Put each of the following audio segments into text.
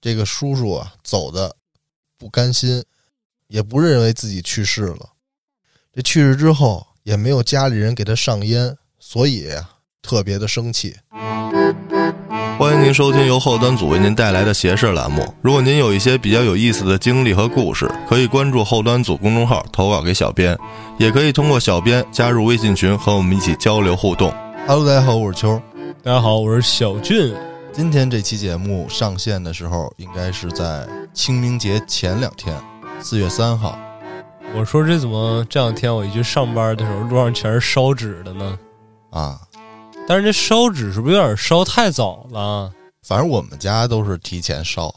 这个叔叔啊走的不甘心，也不认为自己去世了。这去世之后也没有家里人给他上烟，所以特别的生气。欢迎您收听由后端组为您带来的“邪事”栏目。如果您有一些比较有意思的经历和故事，可以关注后端组公众号投稿给小编，也可以通过小编加入微信群和我们一起交流互动。Hello，大家好，我是秋。大家好，我是小俊。今天这期节目上线的时候，应该是在清明节前两天，四月三号。我说这怎么这两天我一去上班的时候，路上全是烧纸的呢？啊，但是这烧纸是不是有点烧太早了？反正我们家都是提前烧，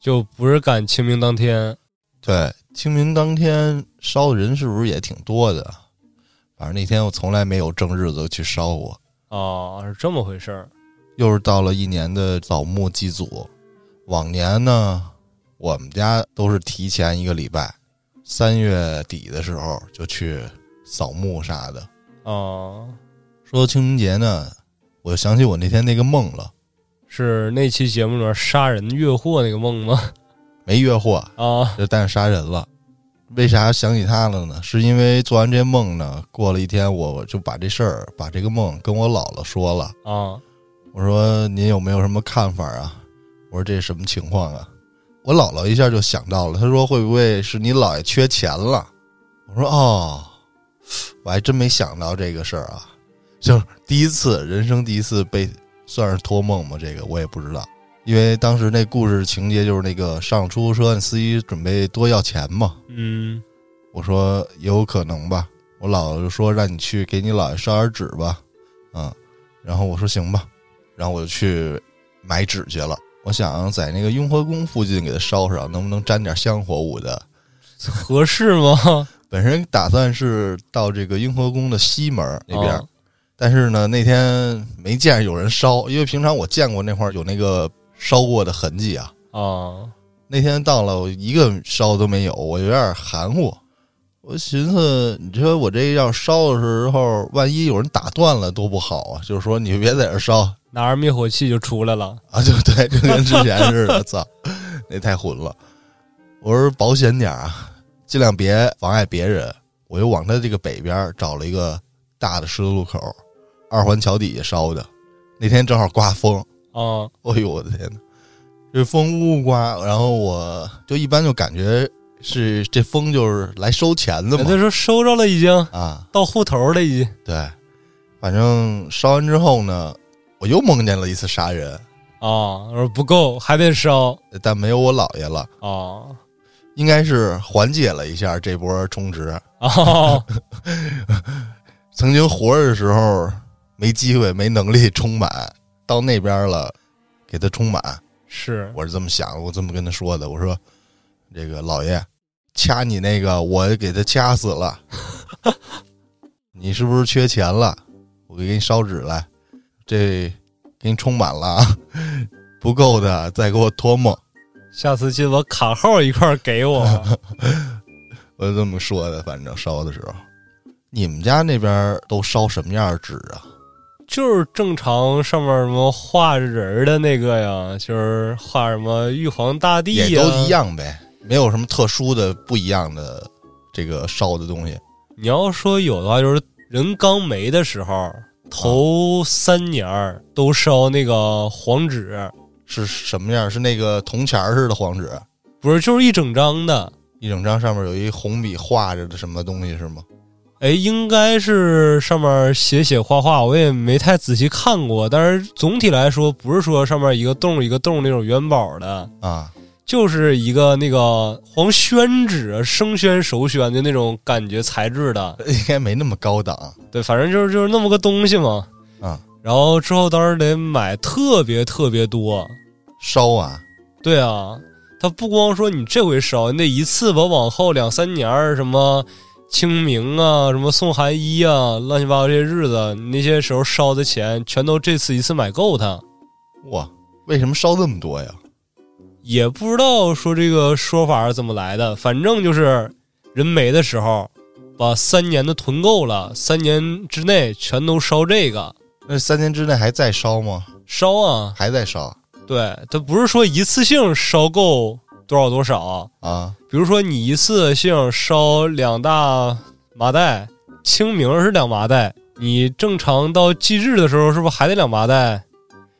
就不是赶清明当天。对，清明当天烧的人是不是也挺多的？反正那天我从来没有正日子去烧过。哦，是这么回事儿。又是到了一年的扫墓祭祖，往年呢，我们家都是提前一个礼拜，三月底的时候就去扫墓啥的。哦，说到清明节呢，我就想起我那天那个梦了，是那期节目里面杀人越货那个梦吗？没越货啊，就但是杀人了。为啥想起他了呢？是因为做完这梦呢，过了一天，我就把这事儿、把这个梦跟我姥姥说了啊。我说您有没有什么看法啊？我说这是什么情况啊？我姥姥一下就想到了，她说会不会是你姥爷缺钱了？我说哦，我还真没想到这个事儿啊，就是第一次人生第一次被算是托梦吗，这个我也不知道，因为当时那故事情节就是那个上出租车，那司机准备多要钱嘛。嗯，我说有可能吧。我姥姥就说让你去给你姥爷烧点纸吧，嗯，然后我说行吧。然后我就去买纸去了。我想在那个雍和宫附近给它烧上，能不能沾点香火物的？合适吗？本身打算是到这个雍和宫的西门那边，但是呢，那天没见有人烧，因为平常我见过那块有那个烧过的痕迹啊。啊，那天到了，我一个烧都没有，我有点含糊。我寻思，你说我这要烧的时候，万一有人打断了，多不好啊！就是说，你别在这烧。拿着灭火器就出来了啊！就对，就跟之前似的，操，那太混了。我说保险点啊，尽量别妨碍别人。我又往他这个北边找了一个大的十字路口，二环桥底下烧的。那天正好刮风啊！哎呦我的天哪，这风呜呜刮，然后我就一般就感觉是这风就是来收钱的嘛。他说收着了已经啊，到户头了已经。对，反正烧完之后呢。我又梦见了一次杀人，啊，我说不够，还得烧，但没有我姥爷了，啊，应该是缓解了一下这波充值，啊，曾经活着的时候没机会、没能力充满，到那边了，给他充满，是，我是这么想，我这么跟他说的，我说这个老爷掐你那个，我给他掐死了，你是不是缺钱了？我给你烧纸来。这给你充满了，不够的再给我托梦。下次记得把卡号一块给我。我就这么说的，反正烧的时候，你们家那边都烧什么样的纸啊？就是正常上面什么画人的那个呀，就是画什么玉皇大帝，也都一样呗，没有什么特殊的不一样的这个烧的东西。你要说有的话，就是人刚没的时候。头三年儿都烧那个黄纸，是什么样？是那个铜钱似的黄纸？不是，就是一整张的，一整张上面有一红笔画着的什么东西是吗？哎，应该是上面写写画画，我也没太仔细看过。但是总体来说，不是说上面一个洞一个洞那种元宝的啊。就是一个那个黄宣纸，生宣熟宣的那种感觉材质的，应该没那么高档。对，反正就是就是那么个东西嘛。啊，然后之后当时得买特别特别多烧啊。对啊，他不光说你这回烧，你得一次把往后两三年什么清明啊，什么送寒衣啊，乱七八糟这些日子，那些时候烧的钱全都这次一次买够它。哇，为什么烧这么多呀？也不知道说这个说法是怎么来的，反正就是人没的时候，把三年的囤够了，三年之内全都烧这个。那三年之内还在烧吗？烧啊，还在烧。对，它不是说一次性烧够多少多少，啊比如说你一次性烧两大麻袋，清明是两麻袋，你正常到祭日的时候是不是还得两麻袋？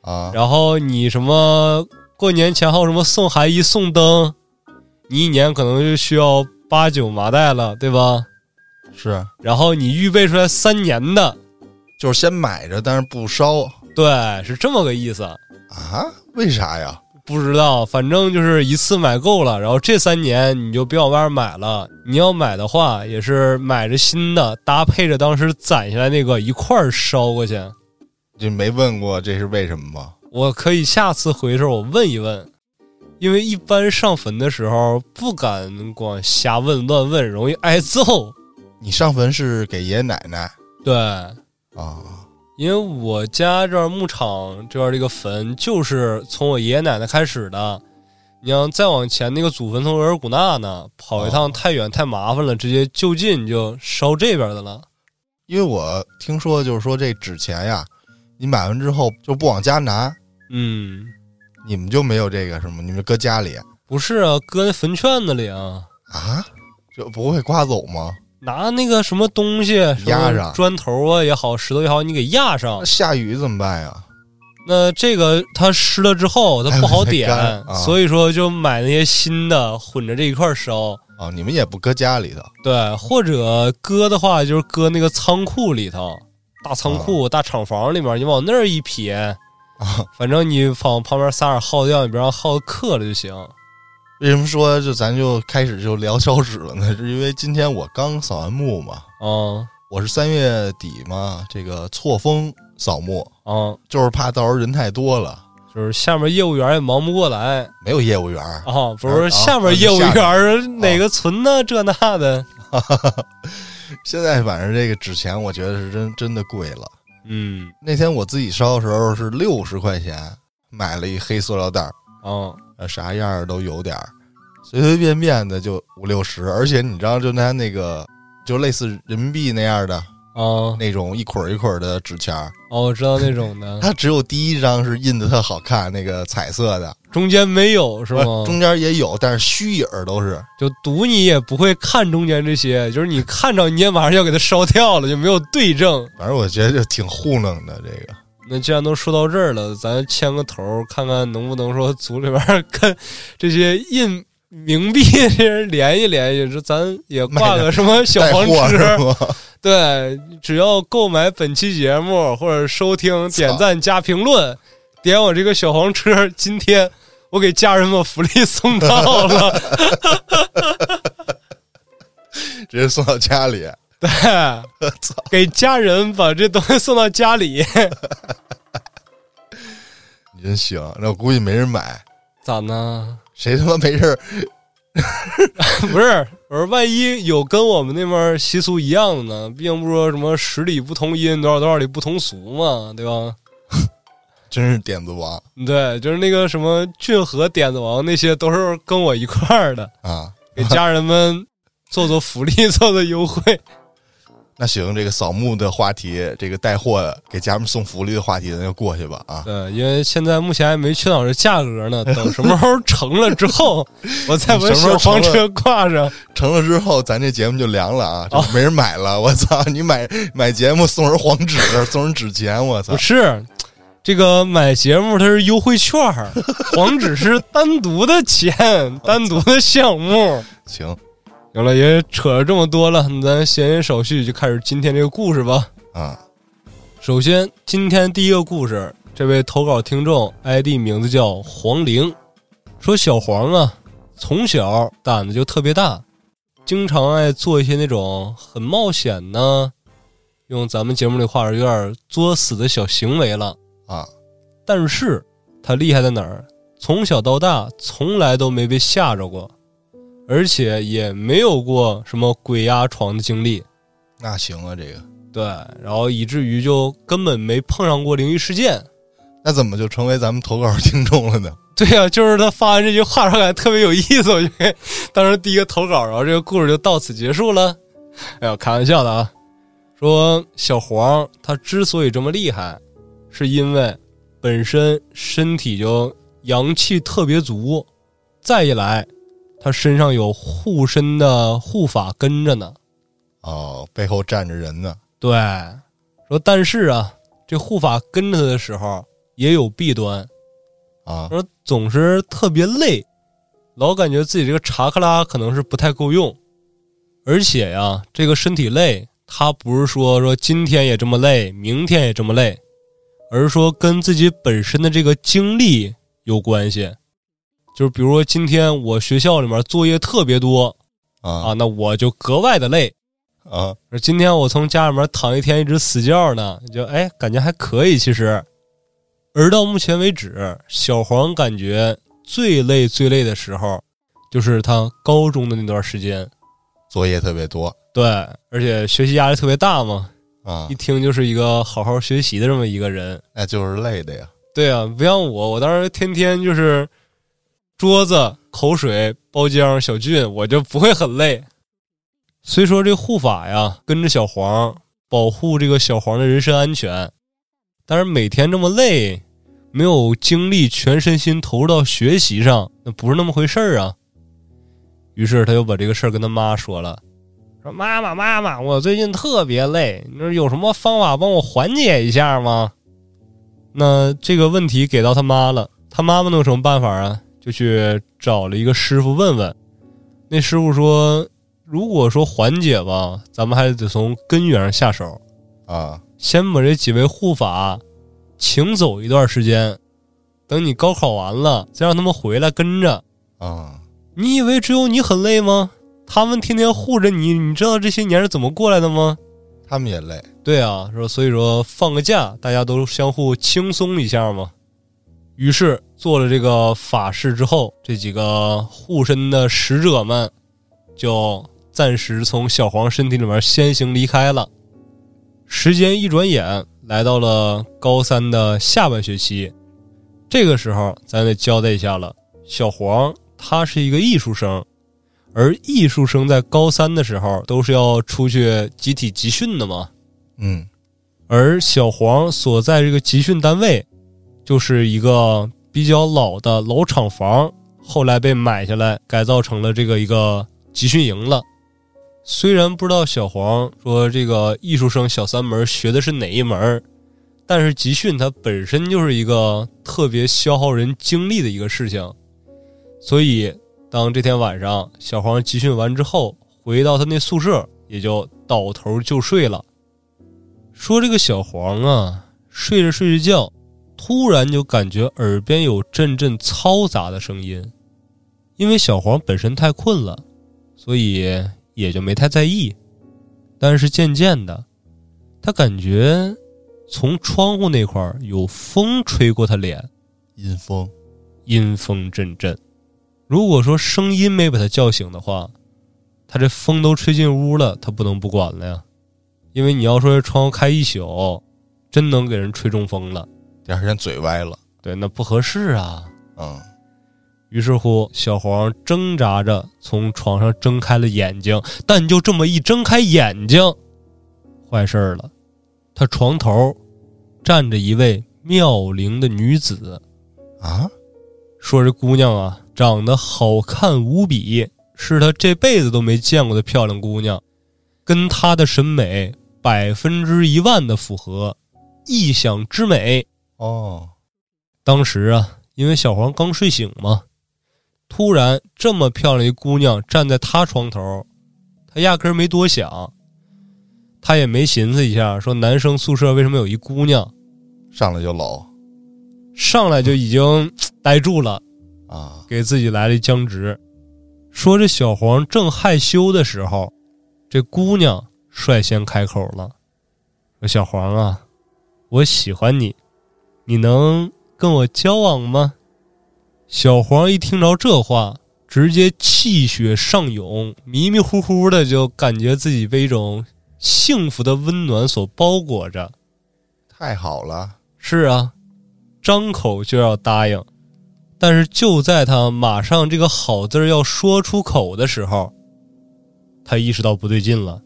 啊然后你什么过年前后什么送寒衣送灯，你一年可能就需要八九麻袋了，对吧？是，然后你预备出来三年的，就是先买着，但是不烧对，是这么个意思。啊？为啥呀？不知道，反正就是一次买够了，然后这三年你就别往外面买了。你要买的话，也是买着新的，搭配着当时攒下来那个一块儿烧过去。就没问过这是为什么吗？我可以下次回时候我问一问，因为一般上坟的时候不敢光瞎问乱问，容易挨揍。你上坟是给爷爷奶奶对，啊？因为我家这儿牧场这边这个坟就是从我爷爷奶奶开始的。你要再往前，那个祖坟从额尔古纳呢，跑一趟太远太麻烦了，直接就近就烧这边的了。因为我听说就是说这纸钱呀，你买完之后就不往家拿，嗯，你们就没有这个是吗？你们搁家里不是啊，搁那坟圈子里啊，啊？就不会刮走吗？拿那个什么东西压上砖头啊也好，石头也好，你给压上那。下雨怎么办呀？那这个它湿了之后，它不好点，所以说就买那些新的混着这一块烧。啊，你们也不搁家里头对，或者搁的话，就是搁那个仓库里头，大仓库、大厂房里面，你往那儿一撇，啊？反正你往旁边撒点耗掉，你别让耗子克了就行。为什么说就咱就开始就聊烧纸了呢？是因为今天我刚扫完墓嘛，啊我是三月底嘛，这个错峰扫墓，啊，就是怕到时候人太多了，就是下面业务员也忙不过来没有业务员。啊，不是啊下面业务员哪个存呢？这那的，现在反正这个纸钱，我觉得是真真的贵了。嗯。那天我自己烧的时候是六十块钱买了一黑塑料袋儿，啊呃，啥样儿都有点儿，随随便便的就五六十，而且你知道，就它那个就类似人民币那样的啊那种一捆儿一捆儿的纸钱儿，哦，我知道那种的，它只有第一张是印的特好看，那个彩色的，中间没有是吗？中间也有，但是虚影儿都是。就赌你也不会看中间这些，就是你看着你也马上要给它烧掉了，就没有对证。反正我觉得就挺糊弄的，这个那既然都说到这儿了，咱牵个头，看看能不能说组里边跟这些印冥币这些人联系联系，说咱也挂个 什么小黄带货是纸。对，只要购买本期节目或者收听、点赞加评论，点我这个小黄车，今天我给家人们福利送到了。直接送到家里。对，给家人把这东西送到家里，你 真行，那我估计没人买，咋呢？谁他妈没事儿不是，我说万一有跟我们那边习俗一样的呢？毕竟不说什么十里不同音，多少多少里不同俗嘛，对吧？真是点子王对，就是那个什么俊和点子王那些都是跟我一块儿的，啊！给家人们做做福利，做做优惠。那行，这个扫墓的话题，这个带货给家人们送福利的话题，咱就过去吧啊！对，因为现在目前还没确到这价格呢，等什么时候成了之后，我再把什么时候小黄车挂上。成了之后，咱这节目就凉了啊，就没人买了。我操，你买买节目送人黄纸，送人纸钱，我操不！是，这个买节目它是优惠券儿，黄纸是单独的钱，单独的项目。行行了，也扯了这么多了，咱闲言少叙，就开始今天这个故事吧。啊，首先，今天第一个故事，这位投稿听众 ID 名字叫黄玲，说小黄啊，从小胆子就特别大，经常爱做一些那种很冒险呢，用咱们节目里话说，有点作死的小行为了。啊，但是他厉害在哪儿？从小到大从来都没被吓着过，而且也没有过什么鬼压床的经历。那行啊，这个对，然后以至于就根本没碰上过灵异事件。那怎么就成为咱们投稿听众了呢？对呀、就是他发完这句话，让感觉特别有意思，我就给当时第一个投稿，然后这个故事就到此结束了。哎呀，开玩笑的啊！说小黄他之所以这么厉害，是因为本身身体就阳气特别足，再一来，他身上有护身的护法跟着呢。哦，背后站着人呢。对，说但是啊，这护法跟着他的时候也有弊端，啊，说总是特别累，老感觉自己这个查克拉可能是不太够用，而且呀，这个身体累，他不是说说今天也这么累，明天也这么累，而是说跟自己本身的这个经历有关系。就是比如说今天我学校里面作业特别多啊，啊那我就格外的累。啊而今天我从家里面躺一天一直死觉呢，就哎感觉还可以。其实，而到目前为止，小黄感觉最累最累的时候，就是他高中的那段时间。作业特别多对，而且学习压力特别大嘛，啊一，听就是一个好好学习的这么一个人。那就是累的呀。对啊，不像我，我当时天天就是桌子、口水、包浆、小俊，我就不会很累。虽说这护法呀跟着小黄保护这个小黄的人身安全，但是每天这么累，没有精力全身心投入到学习上，那不是那么回事儿啊。于是他就把这个事儿跟他妈说了，说：“妈妈，妈妈，我最近特别累，你说有什么方法帮我缓解一下吗？”那这个问题给到他妈了，他妈妈能有什么办法啊？就去找了一个师傅问问。那师傅说，如果说缓解吧，咱们还得从根源上下手，啊先把这几位护法请走一段时间，等你高考完了，再让他们回来跟着。啊你以为只有你很累吗？他们天天护着你，你知道这些年是怎么过来的吗？他们也累对啊，说所以说放个假，大家都相互轻松一下嘛。于是做了这个法事之后，这几个护身的使者们就暂时从小黄身体里面先行离开了。时间一转眼来到了高三的下半学期，这个时候咱得交代一下了，小黄他是一个艺术生，而艺术生在高三的时候都是要出去集体集训的嘛。嗯而小黄所在这个集训单位，就是一个比较老的老厂房，后来被买下来改造成了这个一个集训营了。虽然不知道小黄说这个艺术生小三门学的是哪一门，但是集训它本身就是一个特别消耗人精力的一个事情，所以当这天晚上小黄集训完之后，回到他那宿舍，也就倒头就睡了。说这个小黄啊，睡着睡着觉，突然就感觉耳边有阵阵嘈杂的声音。因为小黄本身太困了，所以也就没太在意。但是渐渐的，他感觉从窗户那块儿有风吹过他脸，阴风阴风阵阵。如果说声音没把他叫醒的话，他这风都吹进屋了，他不能不管了呀。因为你要说这窗户开一宿，真能给人吹中风了。第二天嘴歪了。对，那不合适啊。嗯于是乎，小黄挣扎着从床上睁开了眼睛，但就这么一睁开眼睛，坏事儿了，他床头站着一位妙龄的女子。啊说这姑娘啊，长得好看无比，是他这辈子都没见过的漂亮姑娘，跟他的审美百分之一万的符合，异想之美。哦当时啊，因为小黄刚睡醒嘛，突然这么漂亮一姑娘站在他床头，他压根儿没多想，他也没寻思一下，说男生宿舍为什么有一姑娘，上来就搂上来就已经 呆住了。啊给自己来了一僵直。说这小黄正害羞的时候，这姑娘率先开口了：“说小黄啊，我喜欢你，你能跟我交往吗？”小黄一听着这话，直接气血上涌，迷迷糊糊的就感觉自己被一种幸福的温暖所包裹着。太好了是啊，张口就要答应，但是就在他马上这个好字要说出口的时候，他意识到不对劲了。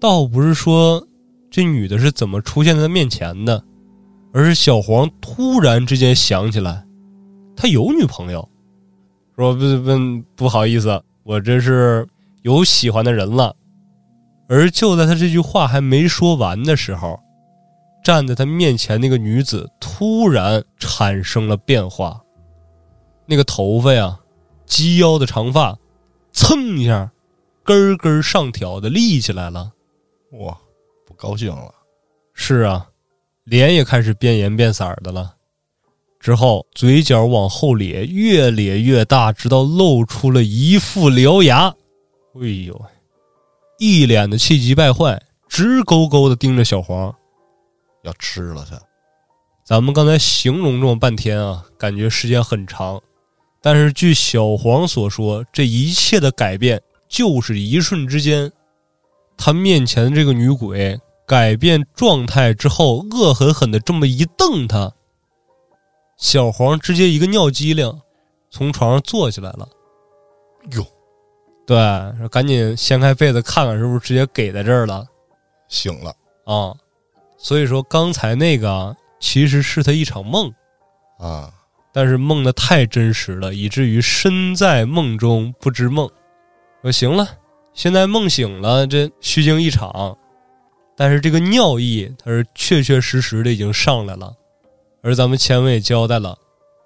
倒不是说这女的是怎么出现在他面前的，而是小黄突然之间想起来，他有女朋友，说不不不好意思，我这是有喜欢的人了。而就在他这句话还没说完的时候，站在他面前那个女子突然产生了变化，那个头发呀，及腰的长发，蹭一下，根根上挑的立起来了。哇，不高兴了。是啊，脸也开始变颜变色的了。之后嘴角往后咧，越咧越大，直到露出了一副獠牙。哎呦，一脸的气急败坏，直勾勾的盯着小黄。要吃了他。咱们刚才形容这么半天啊，感觉时间很长，但是据小黄所说，这一切的改变就是一瞬之间。他面前的这个女鬼改变状态之后，恶狠狠的这么一瞪他，小黄直接一个尿机灵，从床上坐起来了。哟，对，赶紧掀开被子看看，是不是直接给在这儿了醒了啊？所以说刚才那个其实是他一场梦，啊！但是梦的太真实了，以至于身在梦中不知梦。说行了，现在梦醒了，这虚惊一场。但是这个尿意，它是确确实实的已经上来了。而咱们前文也交代了，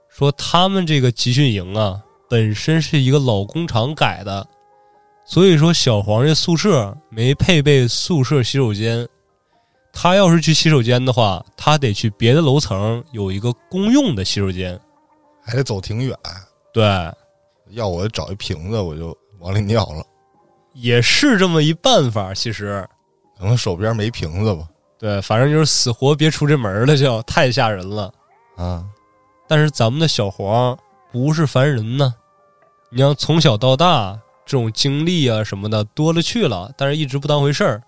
说他们这个集训营啊，本身是一个老工厂改的，所以说小黄这宿舍没配备宿舍洗手间。他要是去洗手间的话，他得去别的楼层有一个公用的洗手间。还得走挺远。对，要我找一瓶子，我就往里尿了。也是这么一办法。其实，可能手边没瓶子吧。对，反正就是死活别出这门了，就太吓人了。啊，但是咱们的小黄不是凡人呢，你要从小到大这种经历啊什么的多了去了，但是一直不当回事儿，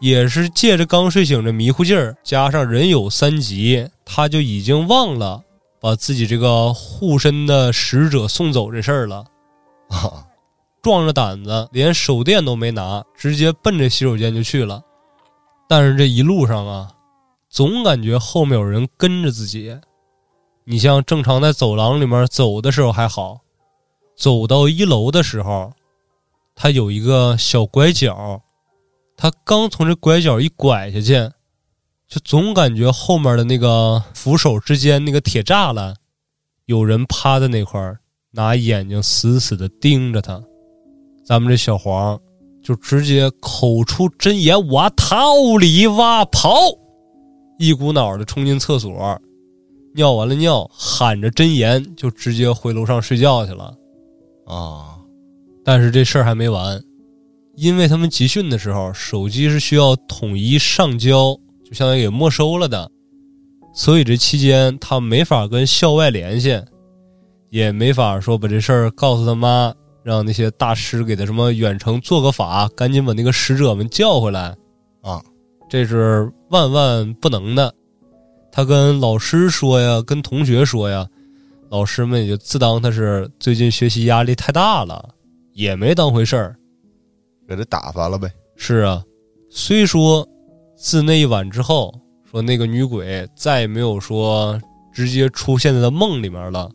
也是借着刚睡醒这迷糊劲儿，加上人有三急，他就已经忘了把自己这个护身的使者送走这事儿了。啊，壮着胆子，连手电都没拿，直接奔着洗手间就去了。但是这一路上啊，总感觉后面有人跟着自己。你像正常在走廊里面走的时候还好，走到一楼的时候，他有一个小拐角，他刚从这拐角一拐下去，就总感觉后面的那个扶手之间那个铁栅栏，有人趴在那块儿，拿眼睛死死的盯着他。咱们这小黄就直接口出真言：“我逃离哇跑！”一股脑的冲进厕所，尿完了尿，喊着真言就直接回楼上睡觉去了。啊，但是这事儿还没完，因为他们集训的时候手机是需要统一上交，就相当于给没收了的，所以这期间他没法跟校外联系，也没法说把这事儿告诉他妈，让那些大师给他什么远程做个法，赶紧把那个使者们叫回来啊，这是万万不能的。他跟老师说呀，跟同学说呀，老师们也就自当他是最近学习压力太大了，也没当回事儿。给他打发了呗。是啊，虽说自那一晚之后，说那个女鬼再也没有说直接出现在他梦里面了，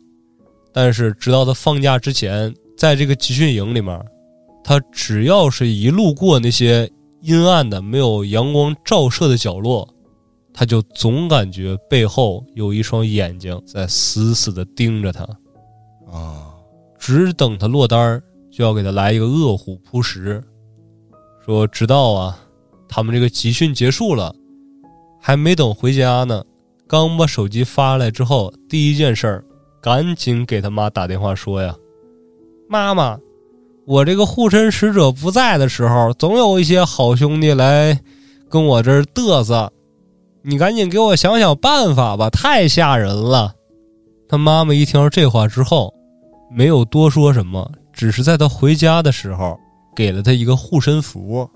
但是直到他放假之前，在这个集训营里面，他只要是一路过那些阴暗的、没有阳光照射的角落，他就总感觉背后有一双眼睛在死死的盯着他，啊，只等他落单儿，就要给他来一个饿虎扑食。说直到啊，他们这个集训结束了，还没等回家呢，刚把手机发来之后，第一件事儿，赶紧给他妈打电话说呀：“妈妈，我这个护身使者不在的时候，总有一些好兄弟来跟我这儿嘚瑟，你赶紧给我想想办法吧，太吓人了。”他妈妈一听到这话之后，没有多说什么，只是在他回家的时候。给了他一个护身符，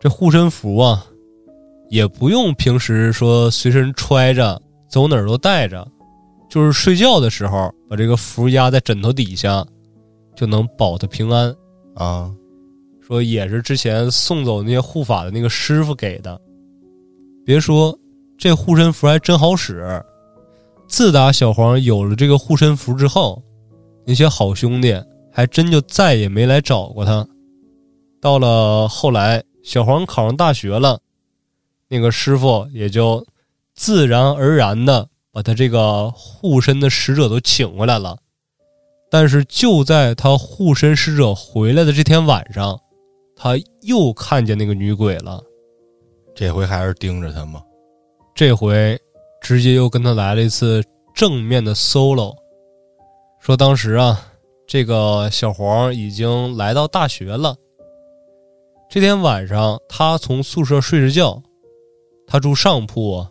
这护身符啊，也不用平时说随身揣着，走哪儿都带着，就是睡觉的时候把这个符压在枕头底下，就能保他平安啊。说也是之前送走那些护法的那个师傅给的。别说这护身符还真好使，自打小黄有了这个护身符之后，那些好兄弟还真就再也没来找过他。到了后来，小黄考上大学了，那个师傅也就自然而然的把他这个护身的使者都请回来了。但是就在他护身使者回来的这天晚上，他又看见那个女鬼了。这回还是盯着他吗？这回直接又跟他来了一次正面的 solo，说当时啊，这个小黄已经来到大学了。这天晚上，他从宿舍睡着觉，他住上铺，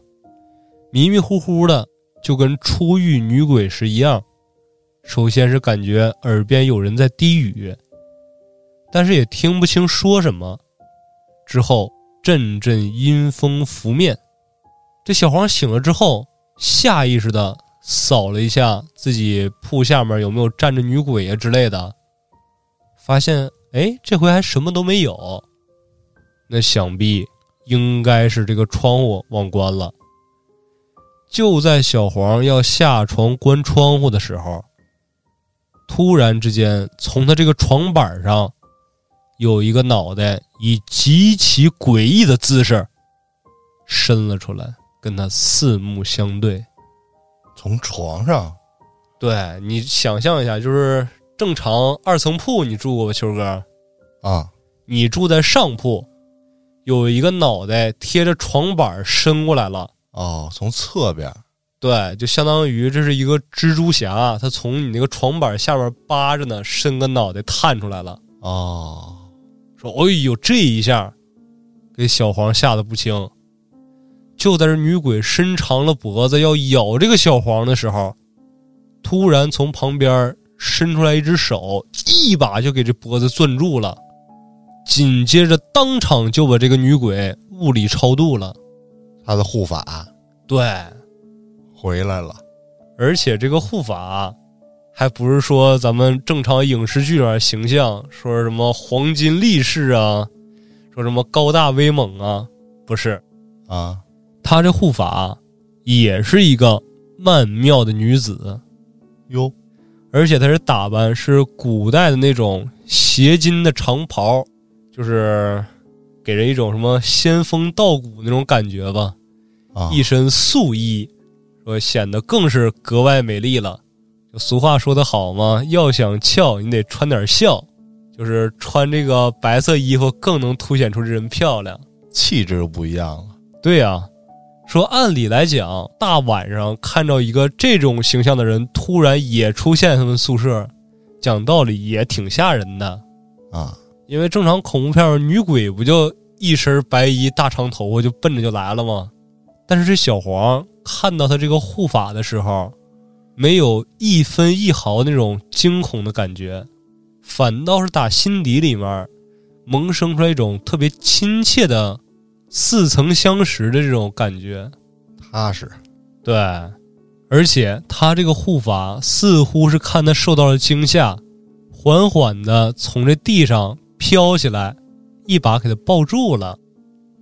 迷迷糊糊的，就跟初遇女鬼时一样。首先是感觉耳边有人在低语，但是也听不清说什么。之后阵阵阴风拂面，这小黄醒了之后，下意识的扫了一下自己铺下面有没有站着女鬼啊之类的，发现哎，这回还什么都没有。那想必应该是这个窗户忘关了。就在小黄要下床关窗户的时候。突然之间，从他这个床板上，有一个脑袋以极其诡异的姿势伸了出来，跟他四目相对。从床上，对你想象一下，就是正常二层铺，你住过吧，秋哥？啊，你住在上铺，有一个脑袋贴着床板伸过来了。哦，从侧边。对，就相当于这是一个蜘蛛侠，他从你那个床板下面扒着呢，伸个脑袋探出来了。哦，说，哎呦，这一下给小黄吓得不轻。就在这女鬼伸长了脖子要咬这个小黄的时候，突然从旁边伸出来一只手，一把就给这脖子攥住了，紧接着当场就把这个女鬼物理超度了。他的护法，对。回来了，而且这个护法还不是说咱们正常影视剧里面形象，说什么黄金力士啊，说什么高大威猛啊，不是。啊，他这护法也是一个曼妙的女子。哟，而且她是打扮是古代的那种斜襟的长袍，就是给人一种什么仙风道骨那种感觉吧，啊，一身素衣。说显得更是格外美丽了。就俗话说得好嘛，要想俏，你得穿点笑，就是穿这个白色衣服更能凸显出这人漂亮，气质不一样了。对呀，说按理来讲，大晚上看到一个这种形象的人突然也出现他们宿舍，讲道理也挺吓人的啊。因为正常恐怖片女鬼不就一身白衣大长头发就奔着就来了吗？但是这小黄。看到他这个护法的时候，没有一分一毫那种惊恐的感觉，反倒是打心底里面萌生出来一种特别亲切的、似曾相识的这种感觉，踏实。对，而且他这个护法似乎是看他受到了惊吓，缓缓的从这地上飘起来，一把给他抱住了。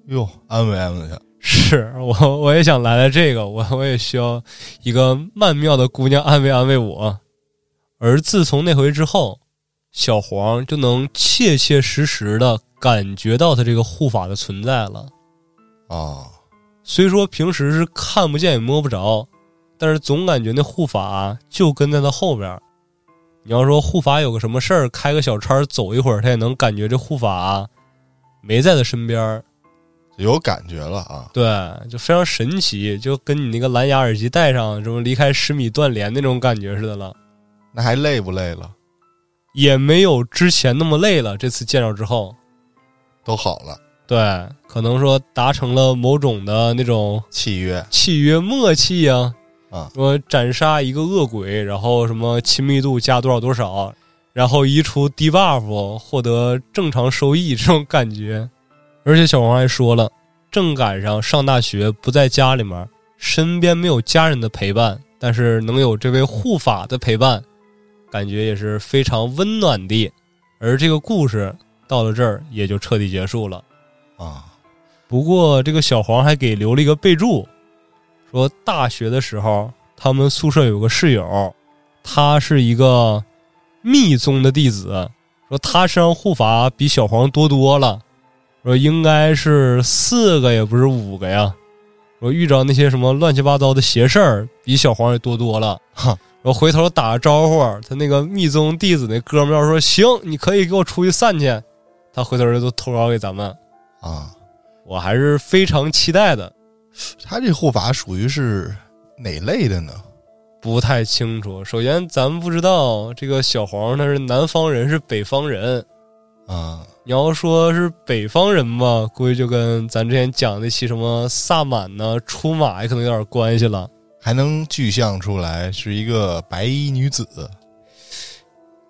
哟，安慰安慰他。是我，我也想来来这个，我我也需要一个曼妙的姑娘安慰安慰我。而自从那回之后，小黄就能切切实实的感觉到他这个护法的存在了。啊，虽说平时是看不见也摸不着，但是总感觉那护法就跟在他后边。你要说护法有个什么事儿，开个小差走一会儿，他也能感觉这护法没在他身边。有感觉了啊！对，就非常神奇，就跟你那个蓝牙耳机戴上，什么离开十米断联那种感觉似的了。那还累不累了？也没有之前那么累了。这次见着之后，都好了。对，可能说达成了某种的那种契约、契约默契呀。我，斩杀一个恶鬼，然后什么亲密度加多少多少，然后移除低 buff，获得正常收益，这种感觉。而且小王还说了，正赶上上大学不在家里面，身边没有家人的陪伴，但是能有这位护法的陪伴，感觉也是非常温暖的。而这个故事到了这儿也就彻底结束了啊。不过这个小黄还给留了一个备注，说大学的时候他们宿舍有个室友，他是一个密宗的弟子，说他身上护法比小黄多多了，说应该是四个也不是五个呀。说遇着那些什么乱七八糟的邪事儿，比小黄也多多了。哈，我回头打个招呼，他那个密宗弟子那哥们儿要说行，你可以给我出去散去，他回头就都投稿给咱们，啊，我还是非常期待的。他这护法属于是哪类的呢？不太清楚。首先，咱们不知道这个小黄他是南方人是北方人。啊，你要说是北方人吧，估计就跟咱之前讲那期什么萨满呢、出马也可能有点关系了。还能具象出来是一个白衣女子。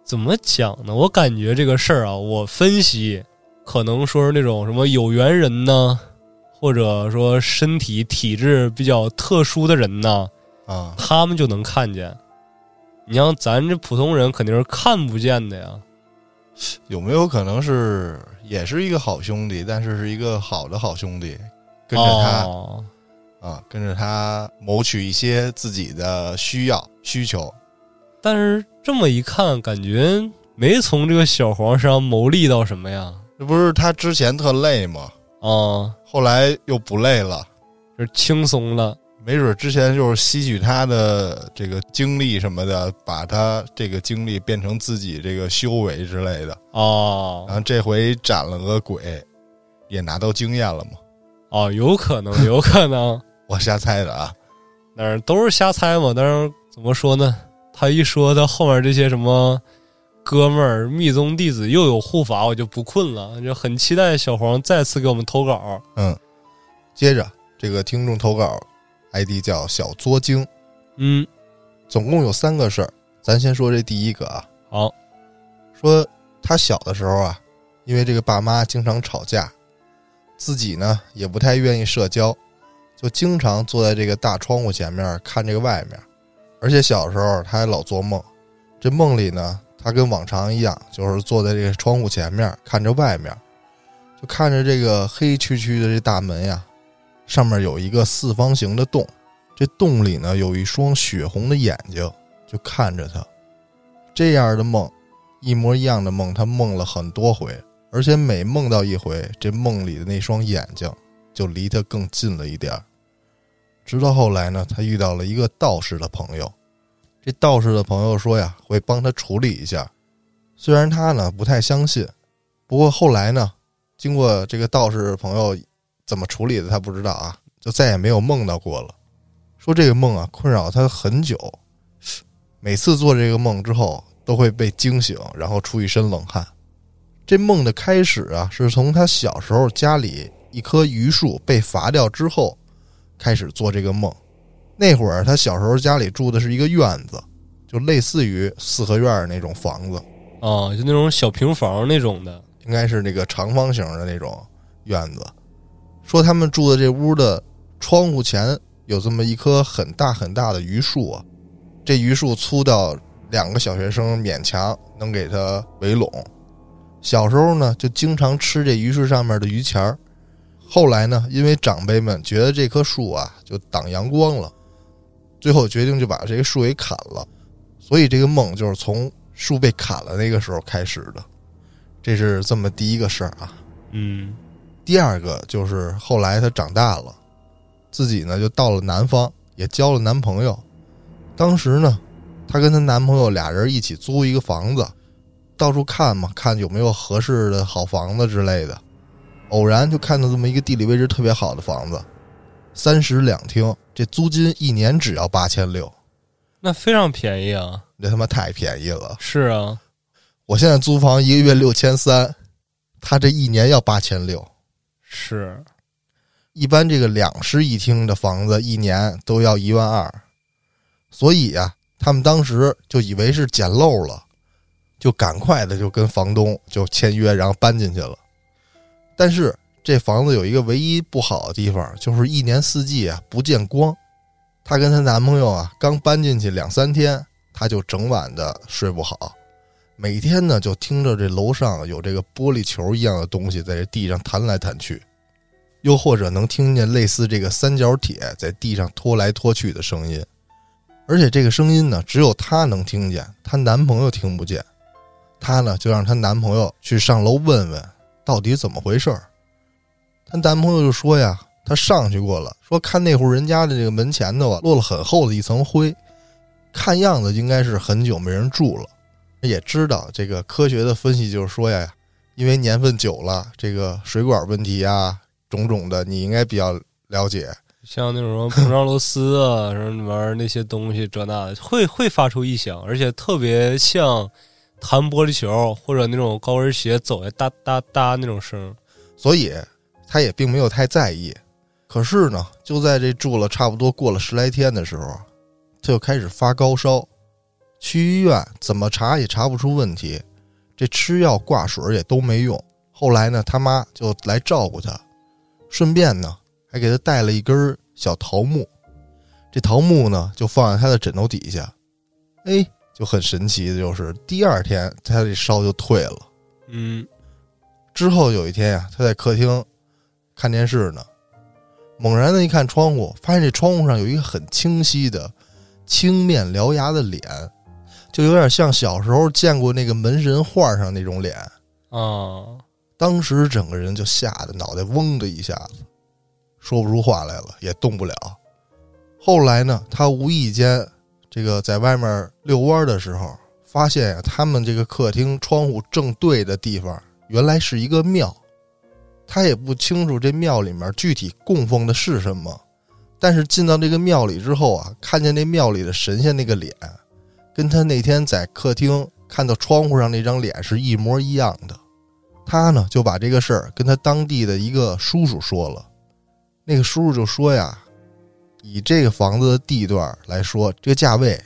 怎么讲呢？我感觉这个事儿啊，我分析可能说是那种什么有缘人呢，或者说身体体质比较特殊的人呢，啊，他们就能看见。你像咱这普通人肯定是看不见的呀。有没有可能是也是一个好兄弟，但是是一个好的好兄弟，跟着他、哦啊，跟着他谋取一些自己的需要需求。但是这么一看，感觉没从这个小黄身上牟利到什么呀？这不是他之前特累吗？啊，后来又不累了，是轻松了。没准之前就是吸取他的这个经历什么的，把他这个经历变成自己这个修为之类的。哦然后这回斩了个鬼，也拿到经验了嘛？哦，有可能，有可能，我瞎猜的啊。但是都是瞎猜嘛。但是怎么说呢？他一说他后面这些什么哥们儿、密宗弟子又有护法，我就不困了，就很期待小黄再次给我们投稿。嗯，接着这个听众投稿，ID 叫小作精，嗯，总共有三个事儿。咱先说这第一个啊，好，说他小的时候啊，因为这个爸妈经常吵架，自己呢也不太愿意社交，就经常坐在这个大窗户前面看这个外面。而且小时候他还老做梦，这梦里呢，他跟往常一样，就是坐在这个窗户前面看着外面，就看着这个黑黢黢的这大门呀，上面有一个四方形的洞，这洞里呢有一双血红的眼睛，就看着他。这样的梦，一模一样的梦，他梦了很多回，而且每梦到一回，这梦里的那双眼睛就离他更近了一点。直到后来呢，他遇到了一个道士的朋友，这道士的朋友说呀，会帮他处理一下。虽然他呢不太相信，不过后来呢，经过这个道士朋友怎么处理的，他不知道啊，就再也没有梦到过了。说这个梦啊，困扰他很久，每次做这个梦之后都会被惊醒，然后出一身冷汗。这梦的开始啊，是从他小时候家里一棵榆树被伐掉之后开始做这个梦。那会儿他小时候家里住的是一个院子，就类似于四合院那种房子，啊，就那种小平房那种的。应该是那个长方形的那种院子。说他们住的这屋的窗户前有这么一棵很大很大的榆树啊，这榆树粗到两个小学生勉强能给它围拢。小时候呢，就经常吃这榆树上面的榆钱儿。后来呢，因为长辈们觉得这棵树啊就挡阳光了，最后决定就把这个树给砍了。所以这个梦就是从树被砍了那个时候开始的。这是这么第一个事儿啊。嗯，第二个就是后来她长大了，自己呢就到了南方，也交了男朋友。当时呢，她跟她男朋友俩人一起租一个房子，到处看嘛，看有没有合适的好房子之类的。偶然就看到这么一个地理位置特别好的房子，三室两厅，这租金一年只要八千六，那非常便宜啊。这他妈太便宜了。是啊，我现在租房一个月六千三，他这一年要八千六。是，一般这个两室一厅的房子一年都要一万二，所以啊、他们当时就以为是捡漏了，就赶快的就跟房东就签约，然后搬进去了。但是这房子有一个唯一不好的地方，就是一年四季啊不见光。她跟她男朋友啊刚搬进去两三天，她就整晚的睡不好，每天呢就听着这楼上有这个玻璃球一样的东西在这地上弹来弹去。又或者能听见类似这个三角铁在地上拖来拖去的声音。而且这个声音呢，只有她能听见，她男朋友听不见。她呢，就让她男朋友去上楼问问到底怎么回事儿。她男朋友就说呀，他上去过了，说看那户人家的这个门前头啊，落了很厚的一层灰，看样子应该是很久没人住了。也知道这个科学的分析就是说呀，因为年份久了，这个水管问题啊，种种的，你应该比较了解。像那种什么膨胀螺丝啊，什么玩意儿那些东西，这那的会会发出异响，而且特别像弹玻璃球或者那种高跟鞋走的哒哒哒那种声。所以他也并没有太在意。可是呢，就在这住了差不多过了十来天的时候，他就开始发高烧，去医院怎么查也查不出问题，这吃药挂水也都没用。后来呢，他妈就来照顾他，顺便呢还给他带了一根小桃木，这桃木呢就放在他的枕头底下。哎，就很神奇的就是第二天他这烧就退了。嗯，之后有一天呀，他在客厅看电视呢。猛然的一看窗户，发现这窗户上有一个很清晰的青面獠牙的脸，就有点像小时候见过那个门神画上那种脸啊。当时整个人就吓得脑袋嗡的一下子，说不出话来了，也动不了。后来呢，他无意间这个在外面遛弯的时候，发现呀，他们这个客厅窗户正对的地方，原来是一个庙。他也不清楚这庙里面具体供奉的是什么，但是进到这个庙里之后啊，看见那庙里的神仙那个脸，跟他那天在客厅看到窗户上那张脸是一模一样的。他呢就把这个事儿跟他当地的一个叔叔说了，那个叔叔就说呀，以这个房子的地段来说，这个价位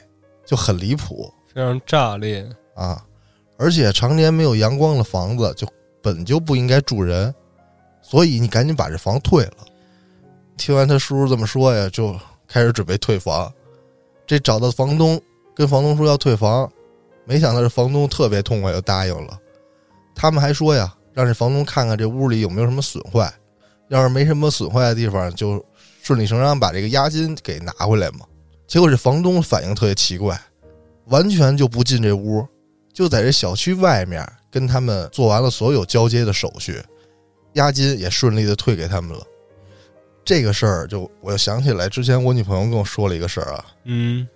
就很离谱，非常炸裂啊！而且常年没有阳光的房子，就本就不应该住人。所以你赶紧把这房退了。听完他叔叔这么说呀，就开始准备退房。这找到房东，跟房东说要退房，没想到这房东特别痛快，就答应了。他们还说呀，让这房东看看这屋里有没有什么损坏，要是没什么损坏的地方，就顺理成章把这个押金给拿回来嘛。结果这房东反应特别奇怪，完全就不进这屋，就在这小区外面跟他们做完了所有交接的手续。押金也顺利的退给他们了，这个事儿就我又想起来，之前我女朋友跟我说了一个事儿啊，嗯，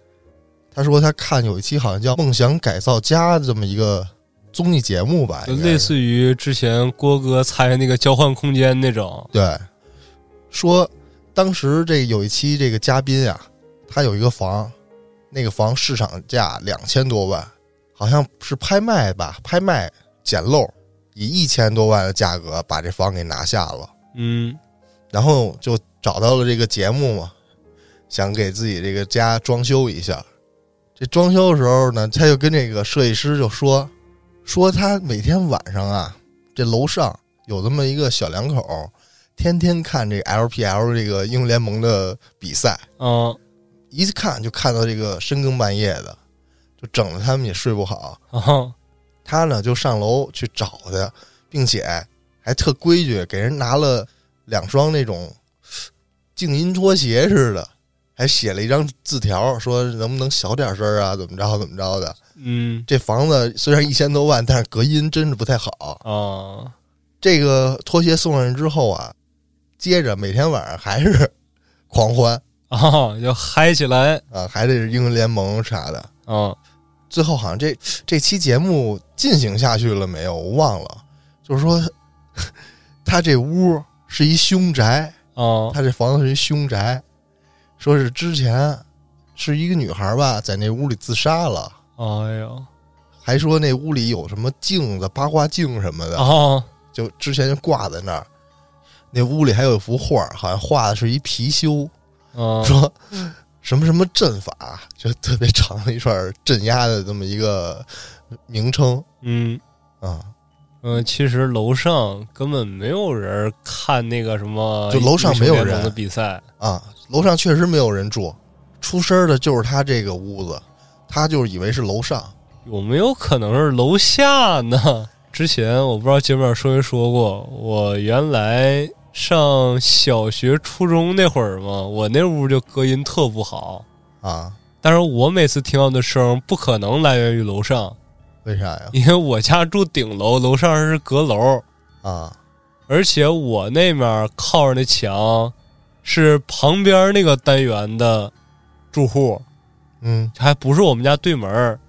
她说她看有一期好像叫《梦想改造家》这么一个综艺节目吧，就类似于之前郭哥猜那个交换空间那种，对，说当时这有一期这个嘉宾啊，他有一个房，那个房市场价两千多万，好像是拍卖吧，拍卖捡漏。以一千多万的价格把这房给拿下了，嗯，然后就找到了这个节目嘛，想给自己这个家装修一下。这装修的时候呢，他就跟这个设计师就说，说他每天晚上啊，这楼上有这么一个小两口，天天看这 LPL 这个英雄联盟的比赛，嗯，一看就看到这个深更半夜的，就整的他们也睡不好。他呢就上楼去找他，并且还特规矩，给人拿了两双那种静音拖鞋似的，还写了一张字条，说能不能小点声啊？怎么着怎么着的？嗯，这房子虽然一千多万，但是隔音真是不太好啊。这个拖鞋送上去之后啊，接着每天晚上还是 狂欢啊，要嗨起来啊，还得是英雄联盟啥的啊。最后好像这这期节目进行下去了没有？我忘了。就是说，他这屋是一凶宅啊，他这房子是一凶宅。说是之前是一个女孩吧，在那屋里自杀了。哎呀，还说那屋里有什么镜子、八卦镜什么的啊，就之前就挂在那儿。那屋里还有一幅画，好像画的是一貔貅。说。什么什么阵法，就特别长的一串镇压的这么一个名称。嗯啊，嗯，其实楼上根本没有人看那个什么，就楼上没有人的比赛啊，楼上确实没有人住，出声的就是他这个屋子，他就以为是楼上，有没有可能是楼下呢？之前我不知道节目说没说过，我原来。上小学、初中那会儿嘛，我那屋就隔音特不好。啊。但是我每次听到的声不可能来源于楼上，为啥呀？因为我家住顶楼，楼上是阁楼，啊，而且我那面靠着那墙是旁边那个单元的住户，嗯，还不是我们家对门儿。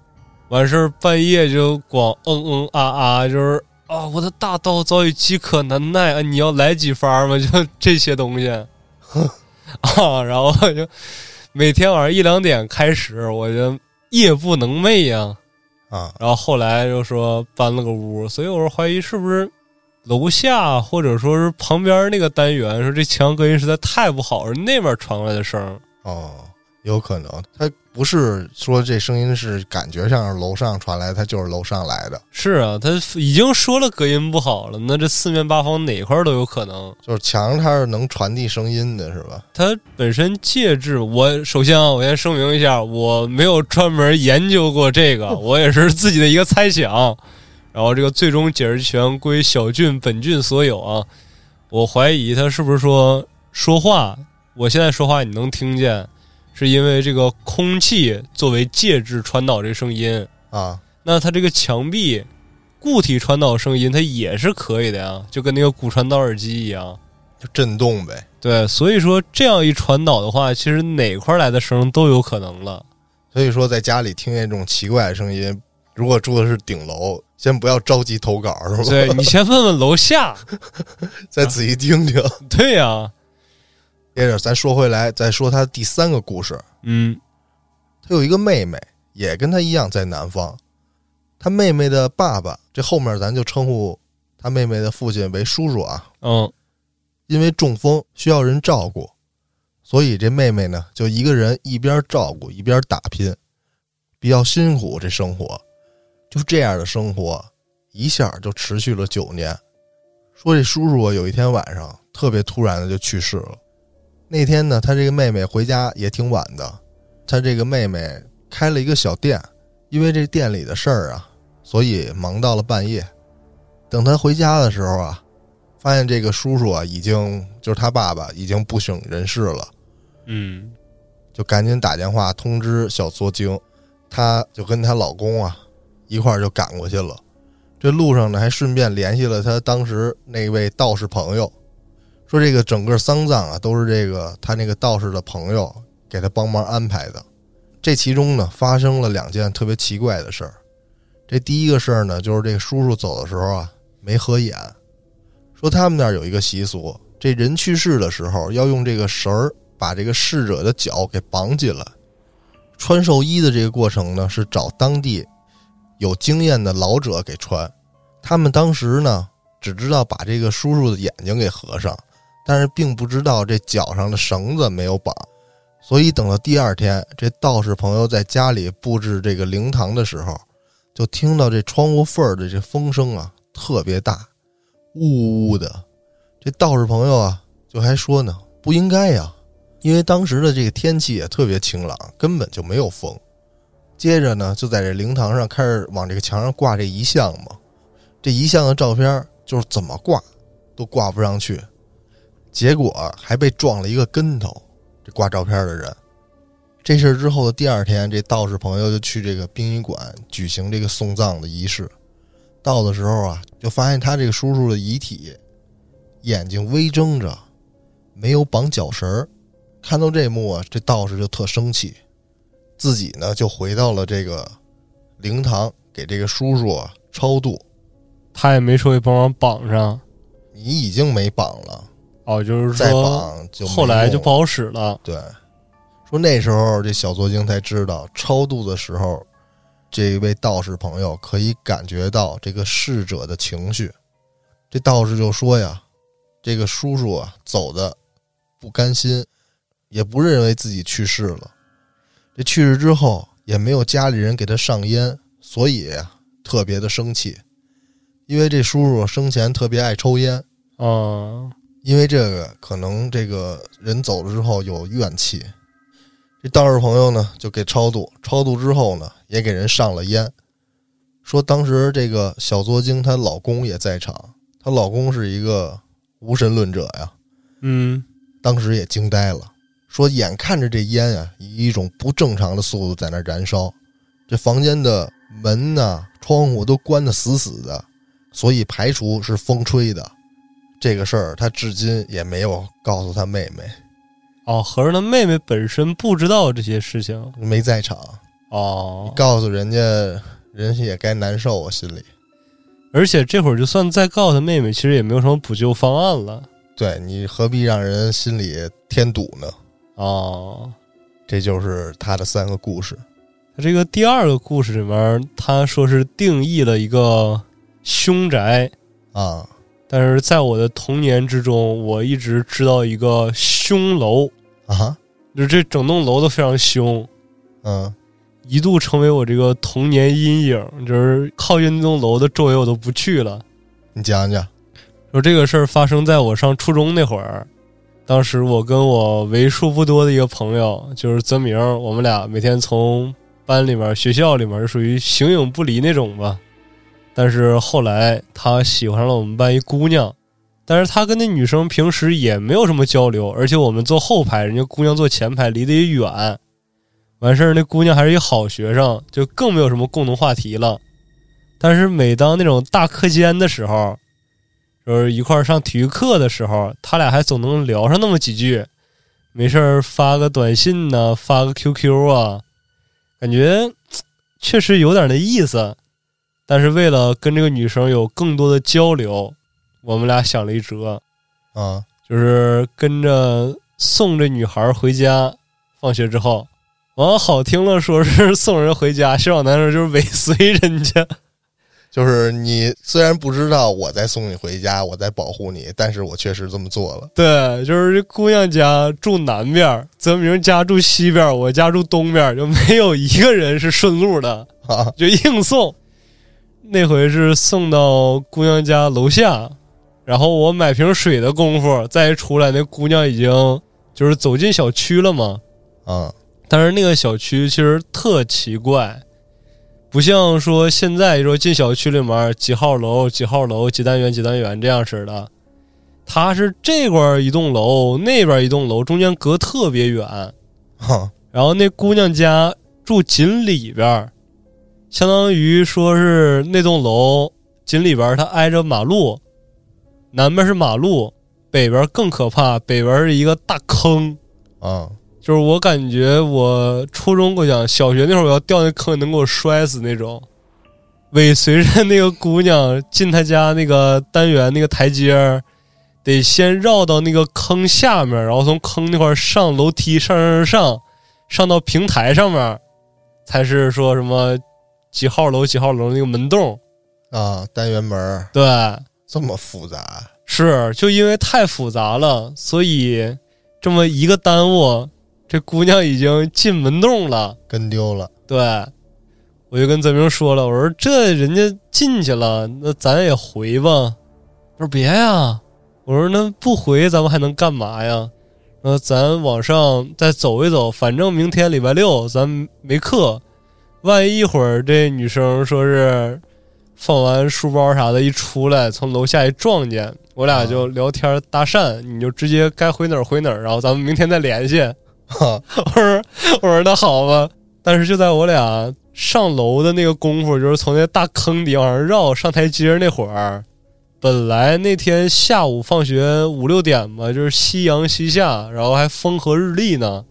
完事儿半夜就光嗯嗯啊啊，就是啊，我的大刀早已饥渴难耐啊，你要来几发吗？就这些东西。啊，然后就每天晚上一两点开始，我就夜不能寐呀、啊，然后后来就说搬了个屋，所以我说怀疑是不是楼下或者说是旁边那个单元，说这墙隔音实在太不好，是那边传过来的声儿。哦，有可能，他不是说这声音是感觉上是楼上传来，它就是楼上来的，是啊，他已经说了隔音不好了，那这四面八方哪块儿都有可能。就是墙它是能传递声音的，是吧？它本身介质，我首先啊，我先声明一下，我没有专门研究过这个，我也是自己的一个猜想。然后这个最终解释权归小俊本俊所有啊。我怀疑他是不是说说话，我现在说话你能听见，是因为这个空气作为介质传导这声音。啊，那它这个墙壁固体传导声音，它也是可以的呀，就跟那个骨传导耳机一样。就震动呗。对，所以说这样一传导的话，其实哪块来的声都有可能了。所以说，在家里听见这种奇怪的声音，如果住的是顶楼，先不要着急投稿，是吧？对你先问问楼下。再仔细听听。对呀、接着，咱说回来，再说他第三个故事。嗯他有一个妹妹，也跟他一样在南方。他妹妹的爸爸，这后面咱就称呼他妹妹的父亲为叔叔啊。嗯因为中风需要人照顾，所以这妹妹呢就一个人一边照顾一边打拼，比较辛苦。这生活就这样的生活，一下就持续了九年。说这叔叔啊，有一天晚上特别突然的就去世了。那天呢，他这个妹妹回家也挺晚的，他这个妹妹开了一个小店，因为这店里的事儿啊，所以忙到了半夜。等他回家的时候啊，发现这个叔叔啊，已经就是他爸爸已经不省人事了，嗯就赶紧打电话通知小作精，她就跟她老公啊一块儿就赶过去了。这路上呢，还顺便联系了她当时那位道士朋友，说这个整个丧葬啊都是这个他那个道士的朋友给他帮忙安排的。这其中呢，发生了两件特别奇怪的事儿。这第一个事儿呢，就是这个叔叔走的时候啊没合眼，说他们那儿有一个习俗，这人去世的时候要用这个绳儿把这个逝者的脚给绑起来。穿寿衣的这个过程呢，是找当地有经验的老者给穿。他们当时呢，只知道把这个叔叔的眼睛给合上，但是并不知道这脚上的绳子没有绑。所以等到第二天，这道士朋友在家里布置这个灵堂的时候，就听到这窗户缝儿的这风声啊特别大，呜呜呜的。这道士朋友啊，就还说呢，不应该呀，因为当时的这个天气也特别晴朗，根本就没有风。接着呢，就在这灵堂上开始往这个墙上挂这遗像嘛。这遗像的照片就是怎么挂都挂不上去，结果还被撞了一个跟头。这挂照片的人，这事儿之后的第二天，这道士朋友就去这个殡仪馆举行这个送葬的仪式。到的时候啊，就发现他这个叔叔的遗体眼睛微睁着，没有绑脚绳儿。看到这幕啊，这道士就特生气，自己呢就回到了这个灵堂，给这个叔叔啊超度。他也没说给帮忙绑上。你已经没绑了，哦，就是再说绑就没后来就用不好使了。对，说那时候这小作精才知道，超度的时候，这位道士朋友可以感觉到这个逝者的情绪。这道士就说呀，这个叔叔啊走的不甘心，也不认为自己去世了。这去世之后也没有家里人给他上烟，所以呀特别的生气，因为这叔叔生前特别爱抽烟。啊，因为这个可能这个人走了之后有怨气，这道士朋友呢就给超度，超度之后呢也给人上了烟，说当时这个小作精她老公也在场，她老公是一个无神论者呀，嗯。当时也惊呆了，说眼看着这烟啊，以一种不正常的速度在那燃烧，这房间的门呐、窗户都关得死死的，所以排除是风吹的。这个事儿他至今也没有告诉他妹妹，哦，合着他妹妹本身不知道这些事情没在场。哦，告诉人家，人家也该难受我，心里。而且这会儿就算再告诉他妹妹，其实也没有什么补救方案了。对你何必让人心里添堵呢？哦，这就是他的三个故事。他这个第二个故事里面，他说是定义了一个凶宅，啊但是在我的童年之中，我一直知道一个凶楼，啊就是这整栋楼都非常凶，嗯一度成为我这个童年阴影。就是靠近那栋楼的周围我都不去了。你讲讲说这个事儿发生在我上初中那会儿，当时我跟我为数不多的一个朋友，就是泽明，我们俩每天从班里面、学校里面就属于形影不离那种吧。但是后来他喜欢上了我们班一姑娘，但是他跟那女生平时也没有什么交流，而且我们坐后排，人家姑娘坐前排，离得也远。完事儿，那姑娘还是一好学生，就更没有什么共同话题了。但是每当那种大课间的时候，就是一块儿上体育课的时候，他俩还总能聊上那么几句。没事儿发个短信呢，发个 QQ 啊，感觉确实有点那意思。但是为了跟这个女生有更多的交流，我们俩想了一辙，啊就是跟着送这女孩回家。放学之后，往好听了说是送人回家，实往难说就是尾随人家。就是你虽然不知道我在送你回家，我在保护你，但是我确实这么做了。对，就是这姑娘家住南边，泽明家住西边，我家住东边，就没有一个人是顺路的，啊就硬送。那回是送到姑娘家楼下，然后我买瓶水的功夫，再一出来，那姑娘已经就是走进小区了嘛。啊但是那个小区其实特奇怪，不像说现在说进小区里面几号楼、几号楼、几单元、几单元这样式的，它是这块一栋楼，那边一栋楼，中间隔特别远。哈然后那姑娘家住紧里边儿，相当于说是那栋楼紧里边它挨着马路，南边是马路，北边更可怕，北边是一个大坑。啊就是我感觉我初中我讲小学那会儿我要掉那坑能给我摔死那种，尾随着那个姑娘进她家那个单元那个台阶儿，得先绕到那个坑下面，然后从坑那块儿上楼梯上上上上，上到平台上面，才是说什么几号楼几号楼那个门洞。啊，单元门对，这么复杂是就因为太复杂了，所以这么一个耽误，这姑娘已经进门洞了。跟丢了对，我就跟泽明说了，我说这人家进去了，那咱也回吧。他说别呀，我说那不回咱们还能干嘛呀？那咱往上再走一走，反正明天礼拜六咱没课，万一一会儿这女生说是放完书包啥的，一出来从楼下一撞见，我俩就聊天搭讪，你就直接该回哪儿回哪儿，然后咱们明天再联系。哈我说我说那好吧，但是就在我俩上楼的那个功夫，就是从那大坑底往上绕上台阶那会儿，本来那天下午放学五六点吧，就是夕阳西下，然后还风和日丽呢，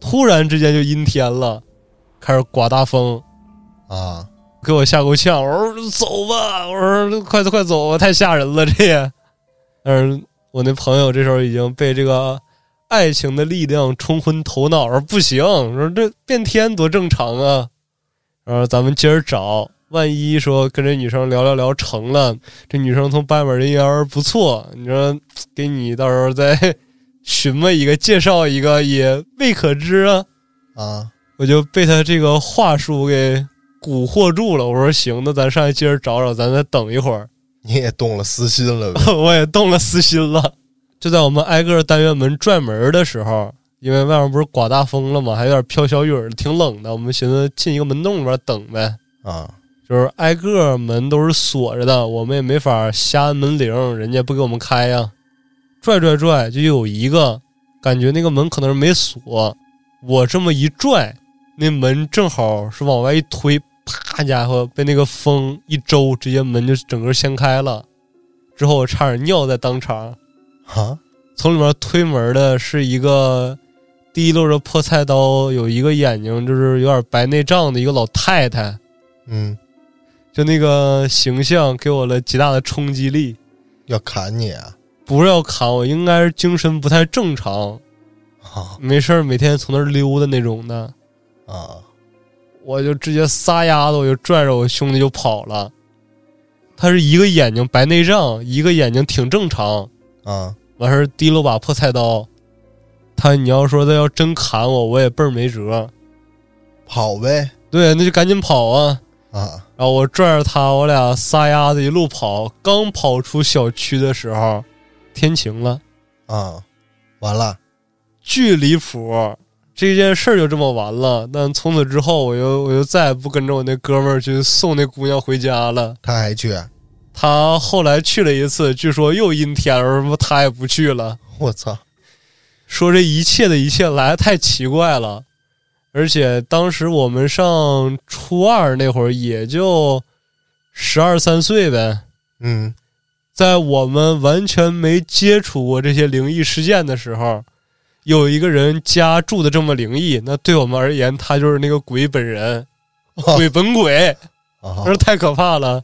突然之间就阴天了，开始刮大风，啊给我吓够呛。我说走吧，我说快快走吧，太吓人了这也。但是我那朋友这时候已经被这个爱情的力量冲昏头脑，说不行，说这变天多正常啊。然后咱们接着找，万一说跟这女生聊聊聊成了，这女生从班里面人缘不错，你说给你到时候再 询问一个，介绍一个也未可知啊。啊我就被他这个话术给蛊惑住了。我说行，那咱上去接着找找，咱再等一会儿。你也动了私心了 我也动了私心了。就在我们挨个单元门拽门的时候，因为外面不是刮大风了嘛，还有点飘小雨儿，挺冷的。我们寻思进一个门洞里边等呗，啊就是挨个门都是锁着的，我们也没法瞎按门铃，人家不给我们开呀。拽拽拽，就有一个感觉那个门可能是没锁，我这么一拽，那门正好是往外一推，啪家伙被那个风一周，直接门就整个掀开了。之后我差点尿在当场。啊，从里面推门的是一个提溜着破菜刀，有一个眼睛就是有点白内障的一个老太太，嗯，就那个形象给我了极大的冲击力。要砍你啊？不是要砍我，应该是精神不太正常，啊没事儿每天从那儿溜达那种的。啊，我就直接撒丫子，我就拽着我兄弟就跑了。他是一个眼睛白内障，一个眼睛挺正常，啊，完事儿提了把破菜刀。他你要说他要真砍我，我也倍儿没辙。跑呗！对，那就赶紧跑啊！啊，然后我拽着他，我俩撒丫子一路跑。刚跑出小区的时候，天晴了，啊，完了，巨离谱。这件事儿就这么完了。但从此之后，我又我就再也不跟着我那哥们儿去送那姑娘回家了。他还去？他后来去了一次，据说又阴天了，什么他也不去了。我操！说这一切的一切来得太奇怪了，而且当时我们上初二那会儿也就十二三岁呗，嗯，在我们完全没接触过这些灵异事件的时候，有一个人家住的这么灵异，那对我们而言，他就是那个鬼本人，鬼本鬼，啊那太可怕了。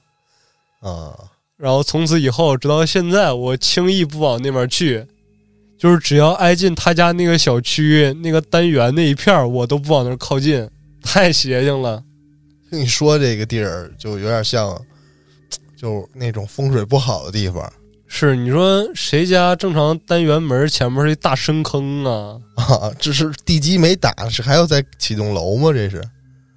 啊，然后从此以后，直到现在，我轻易不往那边去，就是只要挨近他家那个小区、那个单元那一片，我都不往那儿靠近，太邪性了。听你说这个地儿就有点像，就那种风水不好的地方是你说谁家正常单元门前面是一大深坑啊？啊。这是地基没打，是还要再起栋楼吗？这是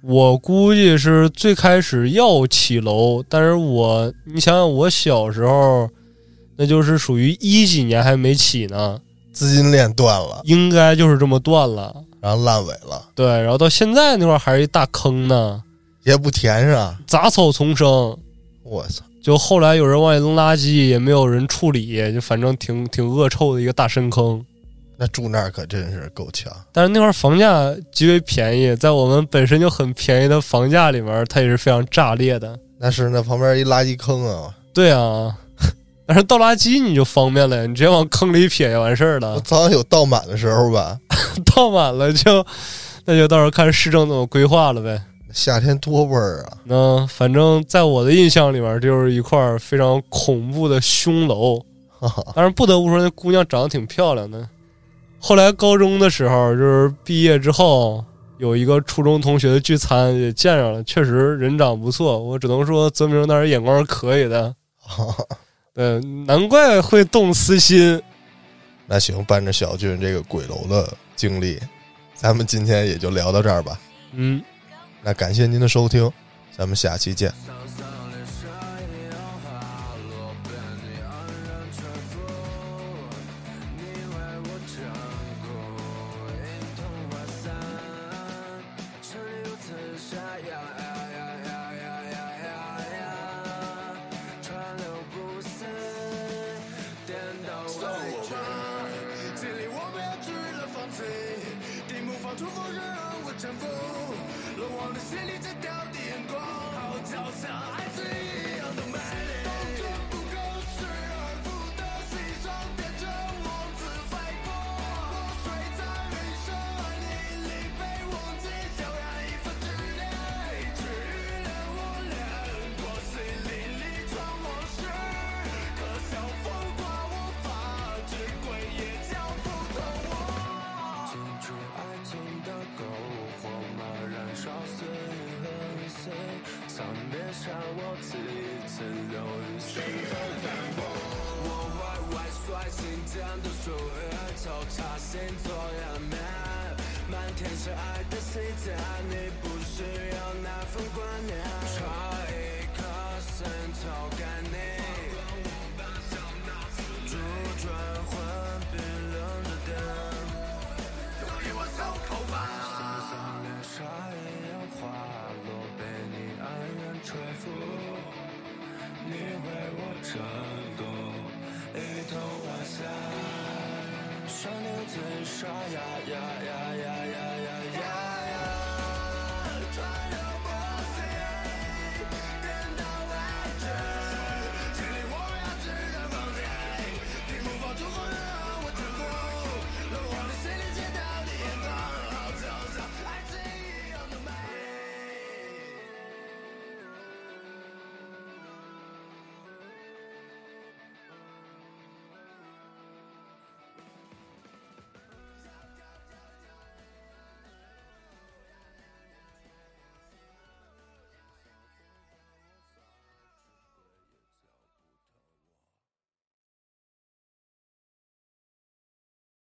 我估计是最开始要起楼，但是我你想想，我小时候那就是属于一几年还没起呢，资金链断了，应该就是这么断了。然后烂尾了，对，然后到现在那块还是一大坑呢，也不填上。杂草丛生。我操！就后来有人往里扔垃圾，也没有人处理，就反正挺挺恶臭的一个大深坑。那住那儿可真是够呛。但是那块儿房价极为便宜，在我们本身就很便宜的房价里面，它也是非常炸裂的。那是那旁边一垃圾坑啊！对啊，但是倒垃圾你就方便了，你直接往坑里撇就完事儿我了。早晚有倒满的时候吧？倒满了就，那就到时候看市政怎么规划了呗。夏天多味儿啊！那反正在我的印象里面，就是一块非常恐怖的凶楼。哈 哈当然不得不说，那姑娘长得挺漂亮的。后来高中的时候，就是毕业之后，有一个初中同学的聚餐也见着了，确实人长不错。我只能说泽明当时眼光是可以的，对，难怪会动私心。那行，伴着小俊这个鬼楼的经历，咱们今天也就聊到这儿吧。嗯，那感谢您的收听，咱们下期见。我此次流于心和淡漠。我坏坏率心间的树叶，抽插星座湮灭，满天是爱的细节，你不需要那份观念，差一颗心投给你。主转换冰冷的电。都给我松口吧！心上脸上也有花落，被你安然吹拂。你为我震动，一同晚霞。旋律最沙哑呀呀呀呀呀呀呀！太阳